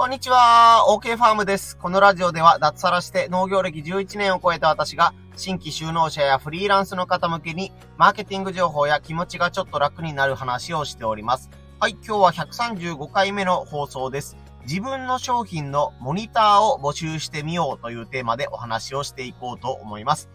こんにちは、OK ファームです。このラジオでは脱サラして農業歴11年を超えた私が新規就農者やフリーランスの方向けにマーケティング情報や気持ちがちょっと楽になる話をしております。はい、今日は135回目の放送です。自分の商品のモニターを募集してみようというテーマでお話をしていこうと思います。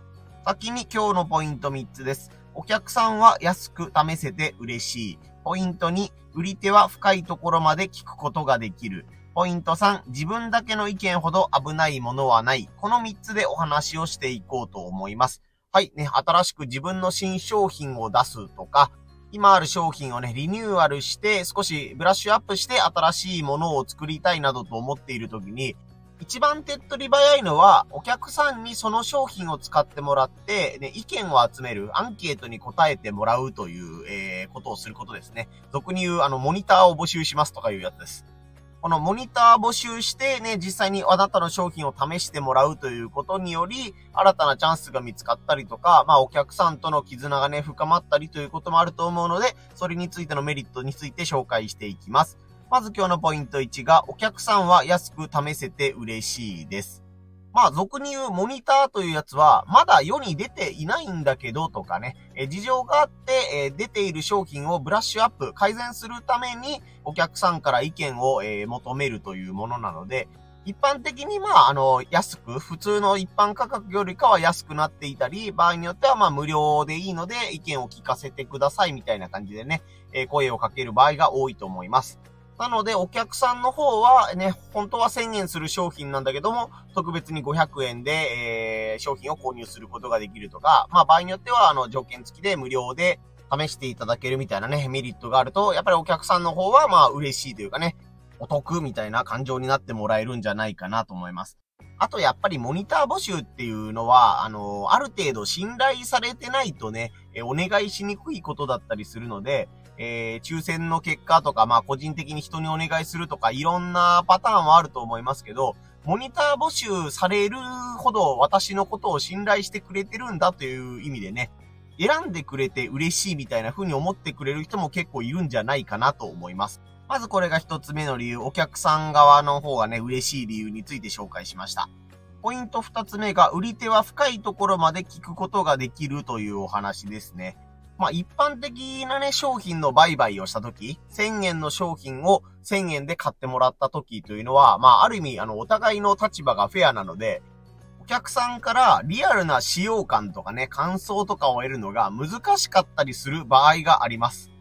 先に今日のポイント3つです。お客さんは安く試せて嬉しい。ポイント2、売り手は深いところまで聞くことができる。ポイント3、自分だけの意見ほど危ないものはない。この3つでお話をしていこうと思います。はい、ね、新しく自分の新商品を出すとか、今ある商品をね、リニューアルして、少しブラッシュアップして新しいものを作りたいなどと思っているときに、一番手っ取り早いのは、お客さんにその商品を使ってもらって、ね、意見を集める、アンケートに答えてもらうという、えー、ことをすることですね。俗に言う、あの、モニターを募集しますとかいうやつです。このモニター募集してね、実際にあなたの商品を試してもらうということにより、新たなチャンスが見つかったりとか、まあお客さんとの絆がね、深まったりということもあると思うので、それについてのメリットについて紹介していきます。まず今日のポイント1が、お客さんは安く試せて嬉しいです。まあ、俗に言うモニターというやつは、まだ世に出ていないんだけどとかね、え事情があって、え出ている商品をブラッシュアップ、改善するために、お客さんから意見を、え求めるというものなので、一般的にまあ、あの、安く、普通の一般価格よりかは安くなっていたり、場合によってはまあ無料でいいので意見を聞かせてくださいみたいな感じでね、え声をかける場合が多いと思います。なので、お客さんの方はね、本当は1000円する商品なんだけども、特別に500円で、えー、商品を購入することができるとか、まあ場合によっては、あの、条件付きで無料で試していただけるみたいなね、メリットがあると、やっぱりお客さんの方は、まあ嬉しいというかね、お得みたいな感情になってもらえるんじゃないかなと思います。あとやっぱりモニター募集っていうのは、あの、ある程度信頼されてないとね、えお願いしにくいことだったりするので、えー、抽選の結果とか、まあ個人的に人にお願いするとか、いろんなパターンはあると思いますけど、モニター募集されるほど私のことを信頼してくれてるんだという意味でね、選んでくれて嬉しいみたいな風に思ってくれる人も結構いるんじゃないかなと思います。まずこれが一つ目の理由、お客さん側の方がね、嬉しい理由について紹介しました。ポイント二つ目が、売り手は深いところまで聞くことができるというお話ですね。まあ一般的なね、商品の売買をしたとき、1000円の商品を1000円で買ってもらったときというのは、まあある意味、あの、お互いの立場がフェアなので、お客さんからリアルな使用感とかね、感想とかを得るのが難しかったりする場合があります。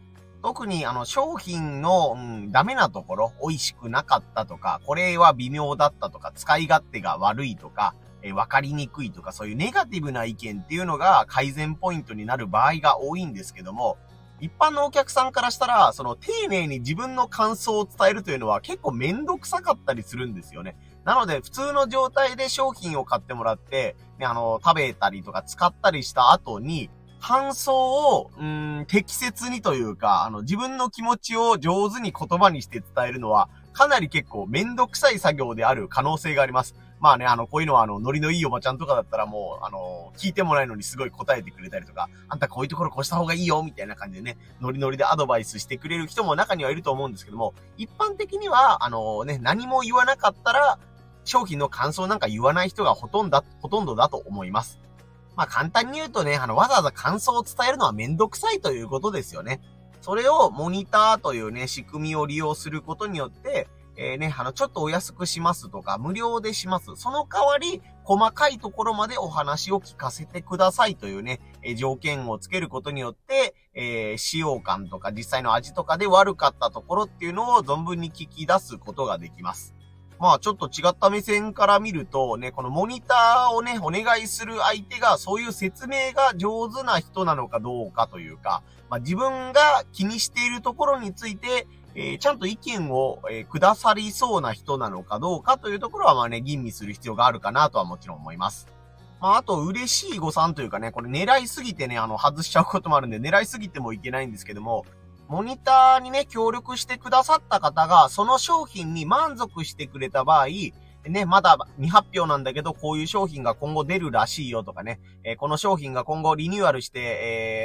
特にあの商品の、うん、ダメなところ、美味しくなかったとか、これは微妙だったとか、使い勝手が悪いとか、え分かりにくいとか、そういうネガティブな意見っていうのが改善ポイントになる場合が多いんですけども、一般のお客さんからしたら、その丁寧に自分の感想を伝えるというのは結構めんどくさかったりするんですよね。なので、普通の状態で商品を買ってもらって、ね、あの、食べたりとか使ったりした後に、感想を、うん、適切にというか、あの、自分の気持ちを上手に言葉にして伝えるのは、かなり結構めんどくさい作業である可能性があります。まあね、あの、こういうのは、あの、ノリのいいおばちゃんとかだったらもう、あの、聞いてもないのにすごい答えてくれたりとか、あんたこういうところこうした方がいいよ、みたいな感じでね、ノリノリでアドバイスしてくれる人も中にはいると思うんですけども、一般的には、あのね、何も言わなかったら、商品の感想なんか言わない人がほとんど、ほとんどだと思います。まあ簡単に言うとね、あの、わざわざ感想を伝えるのはめんどくさいということですよね。それをモニターというね、仕組みを利用することによって、えー、ね、あの、ちょっとお安くしますとか、無料でします。その代わり、細かいところまでお話を聞かせてくださいというね、えー、条件をつけることによって、えー、使用感とか実際の味とかで悪かったところっていうのを存分に聞き出すことができます。まあちょっと違った目線から見るとね、このモニターをね、お願いする相手がそういう説明が上手な人なのかどうかというか、まあ自分が気にしているところについて、えー、ちゃんと意見を、えー、くださりそうな人なのかどうかというところは、まあね、吟味する必要があるかなとはもちろん思います。まあ、あと、嬉しい誤算というかね、これ狙いすぎてね、あの、外しちゃうこともあるんで、狙いすぎてもいけないんですけども、モニターにね、協力してくださった方が、その商品に満足してくれた場合、ね、まだ未発表なんだけど、こういう商品が今後出るらしいよとかね、えー、この商品が今後リニューアルして、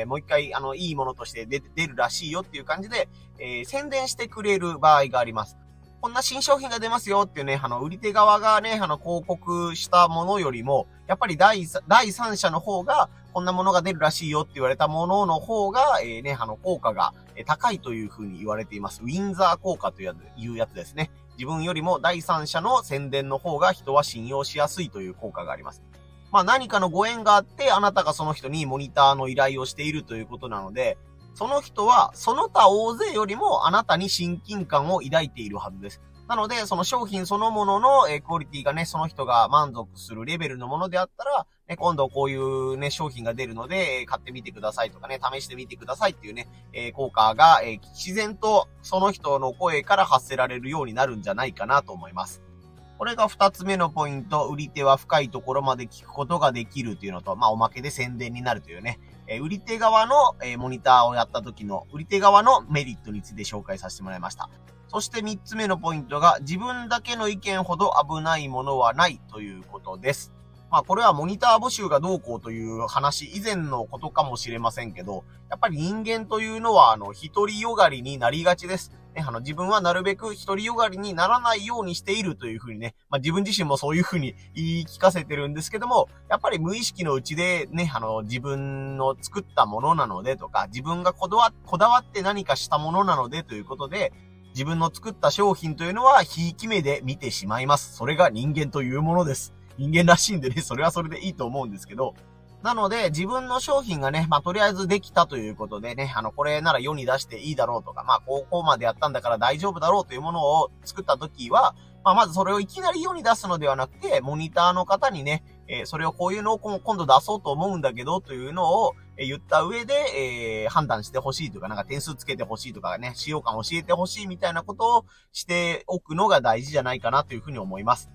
えー、もう一回、あの、いいものとして出出るらしいよっていう感じで、えー、宣伝してくれる場合があります。こんな新商品が出ますよっていうね、あの、売り手側がね、あの、広告したものよりも、やっぱり第第三者の方が、こんなものが出るらしいよって言われたものの方が、えー、ね、あの、効果が高いというふうに言われています。ウィンザー効果というやつですね。自分よりも第三者の宣伝の方が人は信用しやすいという効果があります。まあ何かのご縁があって、あなたがその人にモニターの依頼をしているということなので、その人は、その他大勢よりもあなたに親近感を抱いているはずです。なので、その商品そのものの、えクオリティがね、その人が満足するレベルのものであったら、ね、今度こういうね、商品が出るので、え買ってみてくださいとかね、試してみてくださいっていうね、え効果が、え自然とその人の声から発せられるようになるんじゃないかなと思います。これが二つ目のポイント、売り手は深いところまで聞くことができるというのと、まあおまけで宣伝になるというね、え売り手側の、えモニターをやった時の、売り手側のメリットについて紹介させてもらいました。そして3つ目のポイントが、自分だけの意見ほど危ないものはないということです。まあこれはモニター募集がどうこうという話以前のことかもしれませんけど、やっぱり人間というのはあの、独りよがりになりがちです。ね、あの、自分はなるべく独りよがりにならないようにしているというふうにね、まあ自分自身もそういうふうに言い聞かせてるんですけども、やっぱり無意識のうちでね、あの、自分の作ったものなのでとか、自分がこだわこだわって何かしたものなのでということで、自分の作った商品というのは、ひいき目で見てしまいます。それが人間というものです。人間らしいんでね、それはそれでいいと思うんですけど、なので、自分の商品がね、まあ、とりあえずできたということでね、あの、これなら世に出していいだろうとか、まあ、高校までやったんだから大丈夫だろうというものを作った時は、まあ、まずそれをいきなり世に出すのではなくて、モニターの方にね、えー、それをこういうのを今度出そうと思うんだけど、というのを、言った上で、えー、判断してほしいとか、なんか点数つけてほしいとかね、使用感教えてほしいみたいなことをしておくのが大事じゃないかなというふうに思います。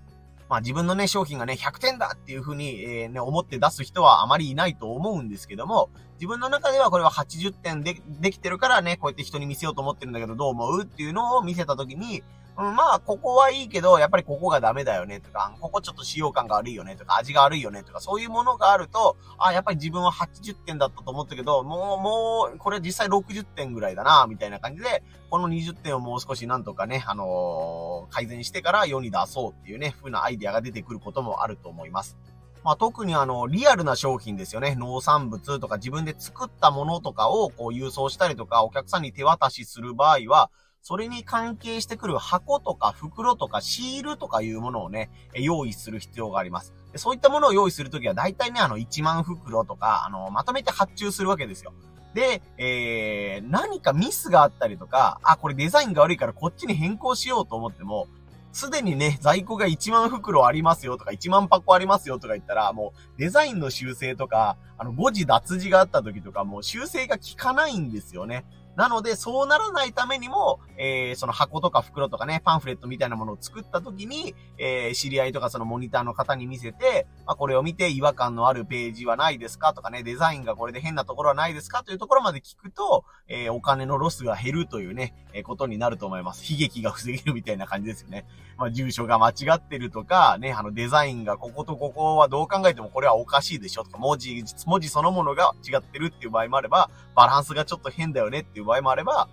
まあ自分のね、商品がね、100点だっていうふうに、えー、ね、思って出す人はあまりいないと思うんですけども、自分の中ではこれは80点で、できてるからね、こうやって人に見せようと思ってるんだけど、どう思うっていうのを見せたときに、うん、まあ、ここはいいけど、やっぱりここがダメだよねとか、ここちょっと使用感が悪いよねとか、味が悪いよねとか、そういうものがあると、あ、やっぱり自分は80点だったと思ったけど、もう、もう、これ実際60点ぐらいだな、みたいな感じで、この20点をもう少しなんとかね、あのー、改善してから世に出そうっていうね、風なアイデアが出てくることもあると思います。まあ、特にあの、リアルな商品ですよね。農産物とか自分で作ったものとかをこう郵送したりとか、お客さんに手渡しする場合は、それに関係してくる箱とか袋とかシールとかいうものをね、用意する必要があります。でそういったものを用意するときは大体ね、あの1万袋とか、あの、まとめて発注するわけですよ。で、えー、何かミスがあったりとか、あ、これデザインが悪いからこっちに変更しようと思っても、すでにね、在庫が1万袋ありますよとか、1万箱ありますよとか言ったら、もうデザインの修正とか、あの、誤字脱字があった時とか、もう修正が効かないんですよね。なので、そうならないためにも、えー、その箱とか袋とかね、パンフレットみたいなものを作った時に、えー、知り合いとかそのモニターの方に見せて、まあ、これを見て違和感のあるページはないですか？とかね、デザインがこれで変なところはないですか？というところまで聞くと、えー、お金のロスが減るというね、えー、ことになると思います。悲劇が防げるみたいな感じですよね。まあ、住所が間違ってるとか、ね、あのデザインがこことここはどう考えてもこれはおかしいでしょとか、文字、文字そのものが違ってるっていう場合もあれば、バランスがちょっと変だよねっていう場合もあれば、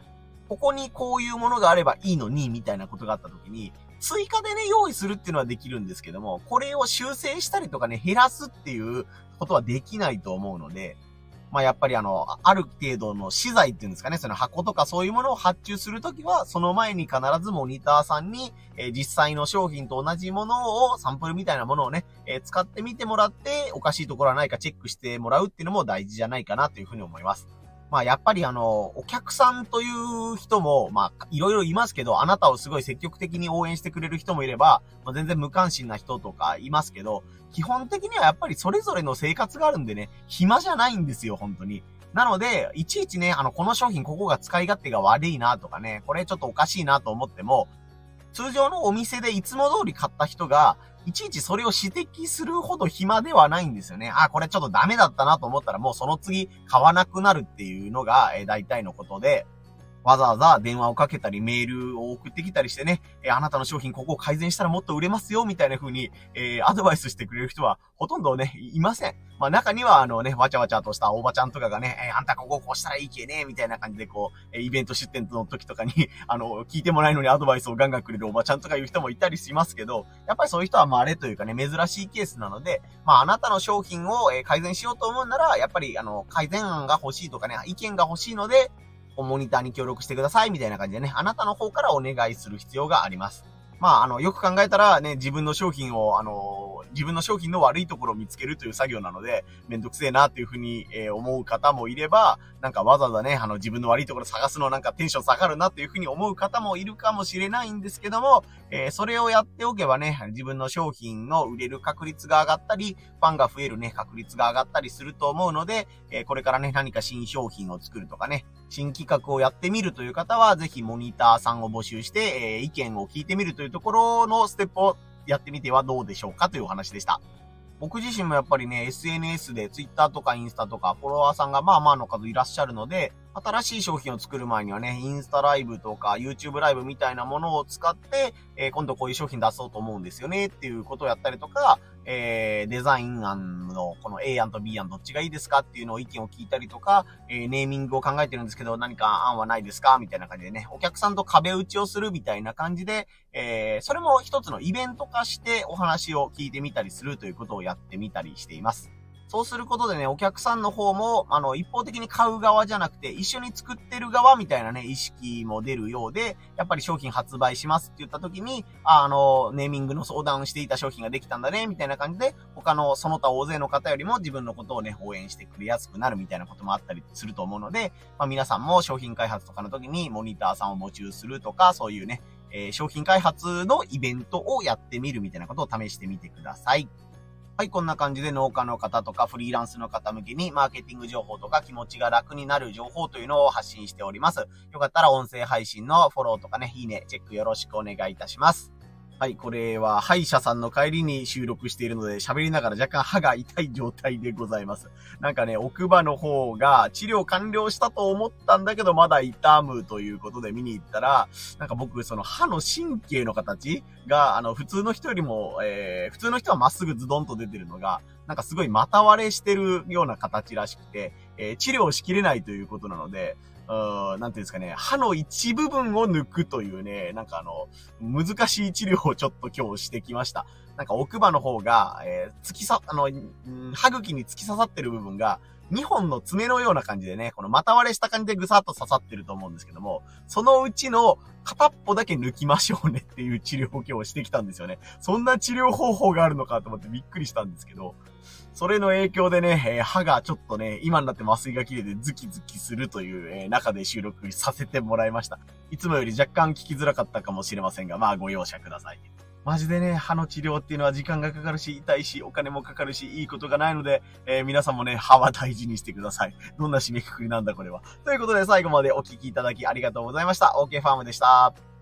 ここにこういうものがあればいいのに、みたいなことがあった時に、追加でね、用意するっていうのはできるんですけども、これを修正したりとかね、減らすっていうことはできないと思うので、まあやっぱりあの、ある程度の資材っていうんですかね、その箱とかそういうものを発注するときは、その前に必ずモニターさんに、えー、実際の商品と同じものを、サンプルみたいなものをね、えー、使ってみてもらって、おかしいところはないかチェックしてもらうっていうのも大事じゃないかなというふうに思います。まあやっぱりあの、お客さんという人も、まあいろいろいますけど、あなたをすごい積極的に応援してくれる人もいれば、まあ、全然無関心な人とかいますけど、基本的にはやっぱりそれぞれの生活があるんでね、暇じゃないんですよ、本当に。なので、いちいちね、あの、この商品ここが使い勝手が悪いなとかね、これちょっとおかしいなと思っても、通常のお店でいつも通り買った人が、いちいちそれを指摘するほど暇ではないんですよね。あ、これちょっとダメだったなと思ったらもうその次買わなくなるっていうのが、えー、大体のことで、わざわざ電話をかけたり、メールを送ってきたりしてね、えー、あなたの商品ここを改善したらもっと売れますよ、みたいな風に、えー、アドバイスしてくれる人はほとんどね、いません。まあ中にはあのね、わちゃわちゃとしたおばちゃんとかがね、えー、あんたこここうしたらいいけね、みたいな感じでこう、えイベント出店の時とかに あの、聞いてもらえるのにアドバイスをガンガンくれるおばちゃんとかいう人もいたりしますけど、やっぱりそういう人は稀というかね、珍しいケースなので、まああなたの商品を改善しようと思うなら、やっぱりあの、改善案が欲しいとかね、意見が欲しいので、モニターに協力してくださいみたいな感じでね、あなたの方からお願いする必要があります。まあ、あの、よく考えたらね、自分の商品を、あの、自分の商品の悪いところを見つけるという作業なので、めんどくせえなっていうふうに、えー、思う方もいれば、なんかわざわざね、あの、自分の悪いところ探すのなんかテンション下がるなっていうふうに思う方もいるかもしれないんですけども、えー、それをやっておけばね、自分の商品の売れる確率が上がったり、ファンが増えるね、確率が上がったりすると思うので、えー、これからね、何か新商品を作るとかね、新企画をやってみるという方は、ぜひモニターさんを募集して、えー、意見を聞いてみるというところのステップをやってみてはどうでしょうかというお話でした。僕自身もやっぱりね、SNS で Twitter とかインスタとかフォロワーさんがまあまあの数いらっしゃるので、新しい商品を作る前にはね、インスタライブとか YouTube ライブみたいなものを使って、えー、今度こういう商品出そうと思うんですよねっていうことをやったりとか、えー、デザイン案のこの A 案と B 案どっちがいいですか？っていうのを意見を聞いたりとか、えー、ネーミングを考えてるんですけど何か案はないですか？みたいな感じでね、お客さんと壁打ちをするみたいな感じで、え、それも一つのイベント化してお話を聞いてみたりするということをやってみたりしています。そうすることでね、お客さんの方も、あの、一方的に買う側じゃなくて、一緒に作ってる側みたいなね、意識も出るようで、やっぱり商品発売しますって言った時に、あの、ネーミングの相談をしていた商品ができたんだね、みたいな感じで、他のその他大勢の方よりも自分のことをね、応援してくれやすくなるみたいなこともあったりすると思うので、まあ皆さんも商品開発とかの時にモニターさんを募集するとか、そういうね、えー、商品開発のイベントをやってみるみたいなことを試してみてください。はい、こんな感じで農家の方とかフリーランスの方向けにマーケティング情報とか気持ちが楽になる情報というのを発信しております。よかったら音声配信のフォローとかね、いいね、チェックよろしくお願いいたします。はい、これは歯医者さんの帰りに収録しているので喋りながら若干歯が痛い状態でございます。なんかね、奥歯の方が治療完了したと思ったんだけどまだ痛むということで見に行ったら、なんか僕その歯の神経の形が、あの、普通の人よりも、えー、普通の人はまっすぐズドンと出てるのが、なんかすごい股割れしてるような形らしくて、えー、治療しきれないということなので、うん、なんていうんですかね、歯の一部分を抜くというね、なんかあの、難しい治療をちょっと今日してきました。なんか奥歯の方が、えー、突きさ、あの、歯茎に突き刺さってる部分が、2本の爪のような感じでね、この股割れした感じでぐさっと刺さってると思うんですけども、そのうちの片っぽだけ抜きましょうねっていう治療を今日してきたんですよね。そんな治療方法があるのかと思ってびっくりしたんですけど、それの影響でね、え、歯がちょっとね、今になって麻酔が切れてズキズキするという、え、中で収録させてもらいました。いつもより若干聞きづらかったかもしれませんが、まあご容赦ください。マジでね、歯の治療っていうのは時間がかかるし、痛いし、お金もかかるし、いいことがないので、えー、皆さんもね、歯は大事にしてください。どんな締めくくりなんだこれは。ということで最後までお聴きいただきありがとうございました。OK ファームでした。